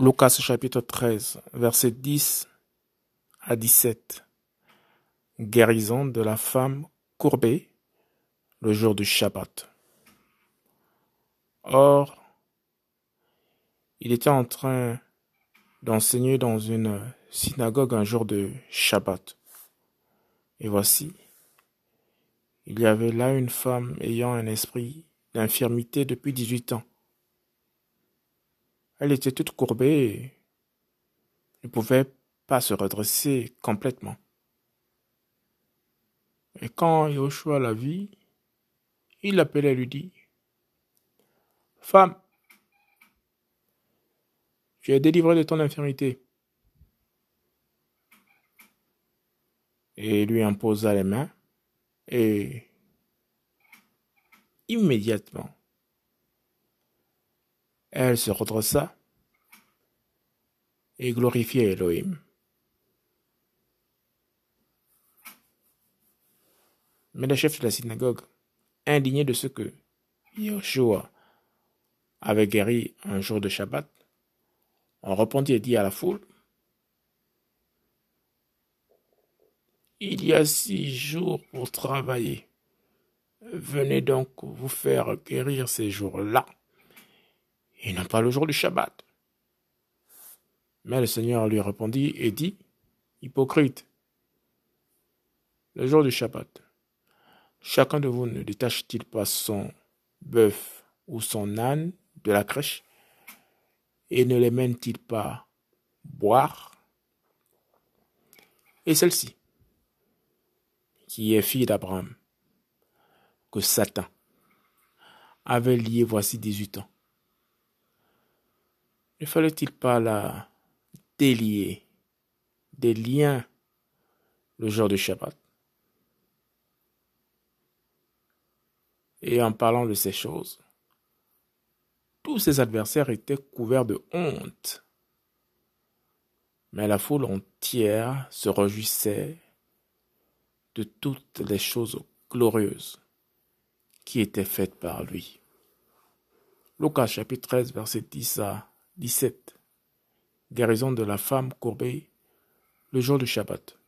Lucas chapitre 13, versets 10 à 17. Guérison de la femme courbée le jour du Shabbat. Or, il était en train d'enseigner dans une synagogue un jour de Shabbat. Et voici, il y avait là une femme ayant un esprit d'infirmité depuis dix-huit ans. Elle était toute courbée et ne pouvait pas se redresser complètement. Et quand Yoshua la vit, il l'appelait et lui dit Femme, tu es délivrée de ton infirmité. Et lui imposa les mains et immédiatement elle se redressa et glorifiait Elohim. Mais le chef de la synagogue, indigné de ce que Yoshua avait guéri un jour de Shabbat, en répondit et dit à la foule, Il y a six jours pour travailler. Venez donc vous faire guérir ces jours-là et non pas le jour du Shabbat. Mais le Seigneur lui répondit et dit, Hypocrite, le jour du Shabbat, chacun de vous ne détache-t-il pas son bœuf ou son âne de la crèche et ne les mène-t-il pas boire? Et celle-ci, qui est fille d'Abraham, que Satan avait lié voici dix-huit ans, ne fallait-il pas la délier des liens le jour du Shabbat? Et en parlant de ces choses, tous ses adversaires étaient couverts de honte. Mais la foule entière se réjouissait de toutes les choses glorieuses qui étaient faites par lui. Lucas chapitre 13 verset 10 à 17. Guérison de la femme courbée le jour du Shabbat.